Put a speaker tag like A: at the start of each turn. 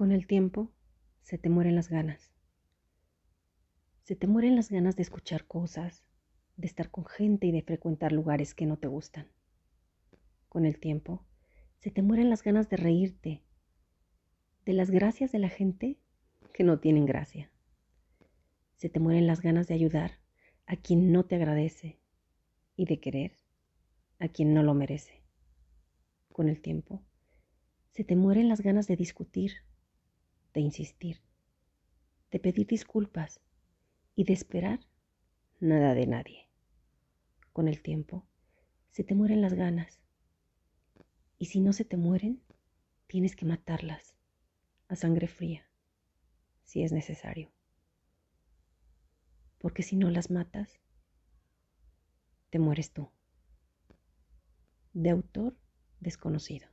A: Con el tiempo se te mueren las ganas. Se te mueren las ganas de escuchar cosas, de estar con gente y de frecuentar lugares que no te gustan. Con el tiempo se te mueren las ganas de reírte, de las gracias de la gente que no tienen gracia. Se te mueren las ganas de ayudar a quien no te agradece y de querer a quien no lo merece. Con el tiempo se te mueren las ganas de discutir de insistir, de pedir disculpas y de esperar nada de nadie. Con el tiempo se te mueren las ganas y si no se te mueren, tienes que matarlas a sangre fría, si es necesario. Porque si no las matas, te mueres tú. De autor desconocido.